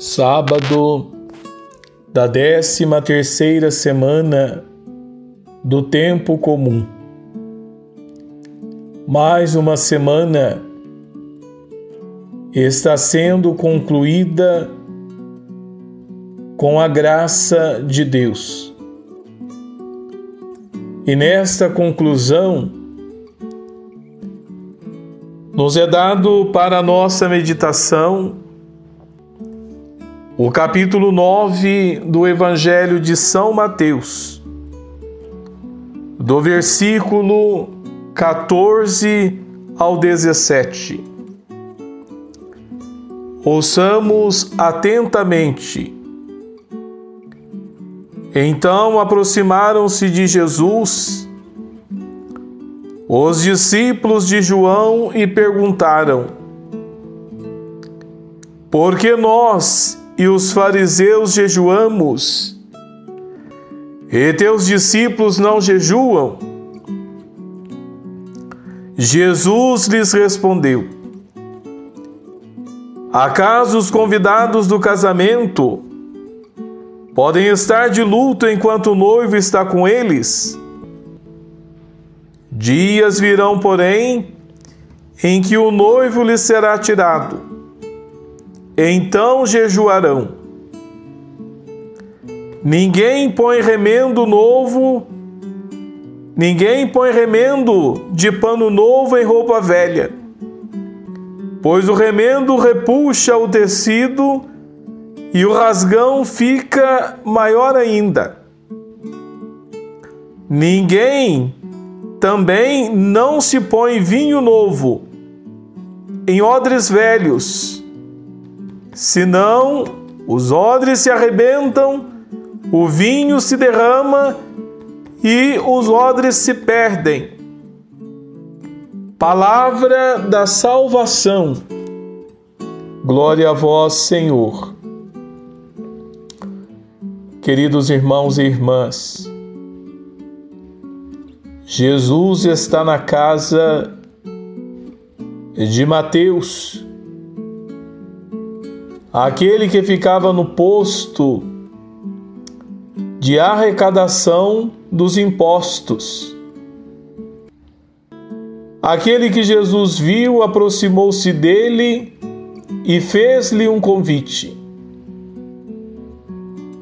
sábado da décima terceira semana do tempo comum. Mais uma semana está sendo concluída com a graça de Deus. E nesta conclusão, nos é dado para a nossa meditação o capítulo 9 do Evangelho de São Mateus, do versículo 14 ao 17. Ouçamos atentamente. Então aproximaram-se de Jesus os discípulos de João e perguntaram: Por que nós e os fariseus jejuamos, e teus discípulos não jejuam? Jesus lhes respondeu: Acaso os convidados do casamento podem estar de luto enquanto o noivo está com eles? Dias virão, porém, em que o noivo lhes será tirado então jejuarão. Ninguém põe remendo novo, ninguém põe remendo de pano novo em roupa velha, pois o remendo repuxa o tecido e o rasgão fica maior ainda. Ninguém também não se põe vinho novo em odres velhos senão os odres se arrebentam, o vinho se derrama e os odres se perdem. Palavra da salvação. Glória a vós, Senhor. Queridos irmãos e irmãs, Jesus está na casa de Mateus aquele que ficava no posto de arrecadação dos impostos. Aquele que Jesus viu aproximou-se dele e fez-lhe um convite: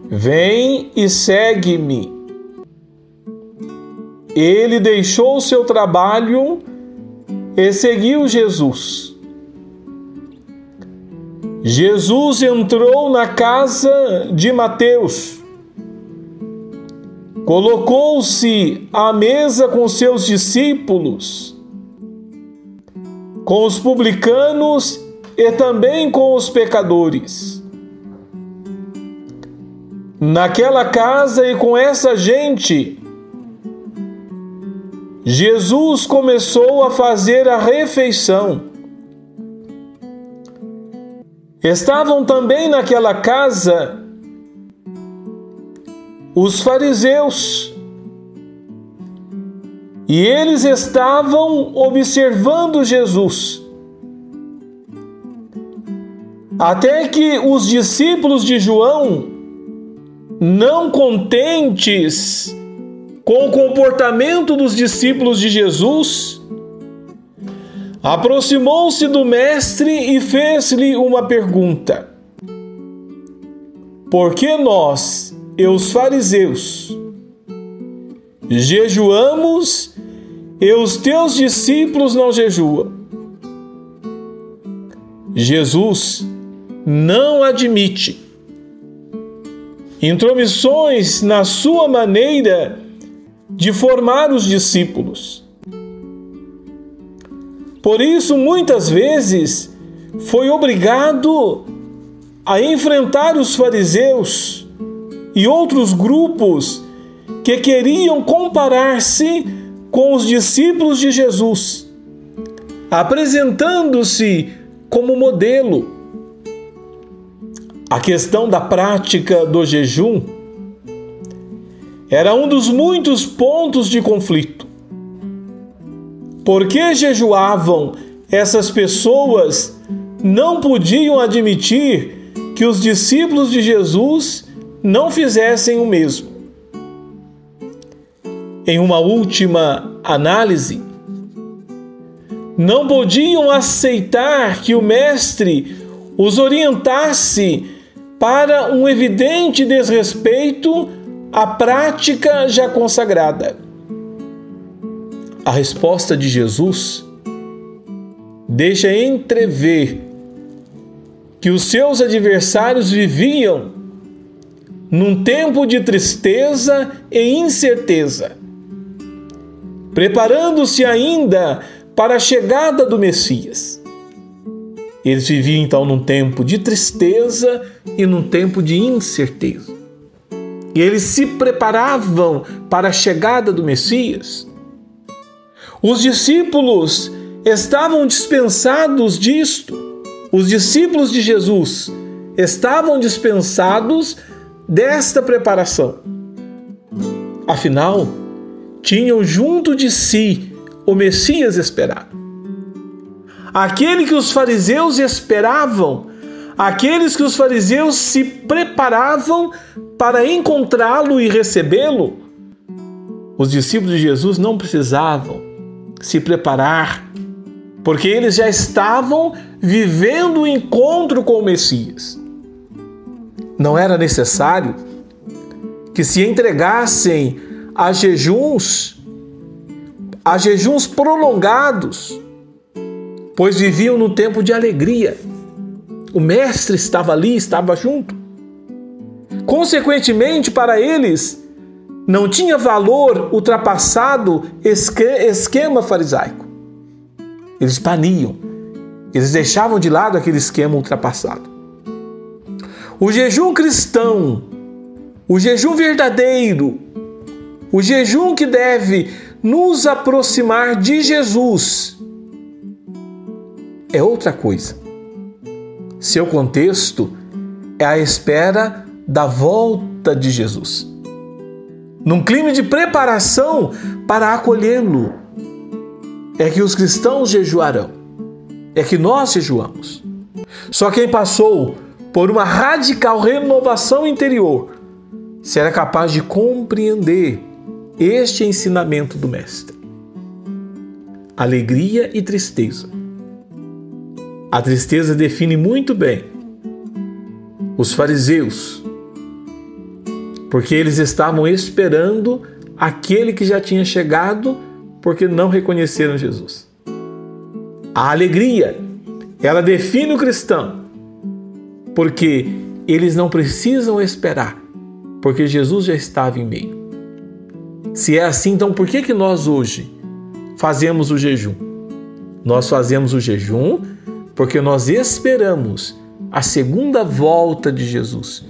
Vem e segue-me. Ele deixou seu trabalho e seguiu Jesus. Jesus entrou na casa de Mateus, colocou-se à mesa com seus discípulos, com os publicanos e também com os pecadores. Naquela casa e com essa gente, Jesus começou a fazer a refeição. Estavam também naquela casa os fariseus. E eles estavam observando Jesus. Até que os discípulos de João, não contentes com o comportamento dos discípulos de Jesus, aproximou-se do mestre e fez-lhe uma pergunta: Por que nós e os fariseus jejuamos e os teus discípulos não jejuam? Jesus não admite intromissões na sua maneira de formar os discípulos. Por isso, muitas vezes, foi obrigado a enfrentar os fariseus e outros grupos que queriam comparar-se com os discípulos de Jesus, apresentando-se como modelo. A questão da prática do jejum era um dos muitos pontos de conflito. Porque jejuavam essas pessoas não podiam admitir que os discípulos de Jesus não fizessem o mesmo. Em uma última análise, não podiam aceitar que o Mestre os orientasse para um evidente desrespeito à prática já consagrada. A resposta de Jesus deixa entrever que os seus adversários viviam num tempo de tristeza e incerteza, preparando-se ainda para a chegada do Messias. Eles viviam então num tempo de tristeza e num tempo de incerteza. E eles se preparavam para a chegada do Messias. Os discípulos estavam dispensados disto. Os discípulos de Jesus estavam dispensados desta preparação. Afinal, tinham junto de si o Messias esperado. Aquele que os fariseus esperavam, aqueles que os fariseus se preparavam para encontrá-lo e recebê-lo, os discípulos de Jesus não precisavam se preparar, porque eles já estavam vivendo o encontro com o Messias não era necessário que se entregassem a jejuns, a jejuns prolongados, pois viviam no tempo de alegria. O Mestre estava ali, estava junto. Consequentemente, para eles, não tinha valor ultrapassado esquema farisaico. Eles baniam, eles deixavam de lado aquele esquema ultrapassado. O jejum cristão, o jejum verdadeiro, o jejum que deve nos aproximar de Jesus é outra coisa. Seu contexto é a espera da volta de Jesus. Num clima de preparação para acolhê-lo, é que os cristãos jejuarão, é que nós jejuamos. Só quem passou por uma radical renovação interior, será capaz de compreender este ensinamento do Mestre. Alegria e tristeza. A tristeza define muito bem os fariseus, porque eles estavam esperando aquele que já tinha chegado, porque não reconheceram Jesus. A alegria, ela define o cristão, porque eles não precisam esperar, porque Jesus já estava em meio. Se é assim, então por que, que nós hoje fazemos o jejum? Nós fazemos o jejum porque nós esperamos a segunda volta de Jesus.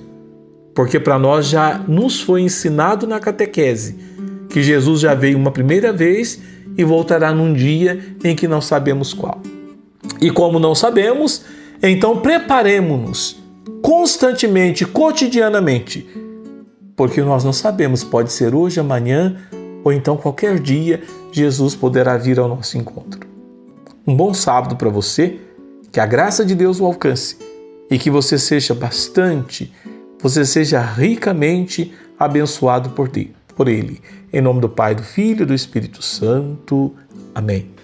Porque para nós já nos foi ensinado na catequese que Jesus já veio uma primeira vez e voltará num dia em que não sabemos qual. E como não sabemos, então preparemos-nos constantemente, cotidianamente, porque nós não sabemos, pode ser hoje, amanhã ou então qualquer dia, Jesus poderá vir ao nosso encontro. Um bom sábado para você, que a graça de Deus o alcance e que você seja bastante, você seja ricamente abençoado por Ele. Em nome do Pai, do Filho e do Espírito Santo. Amém.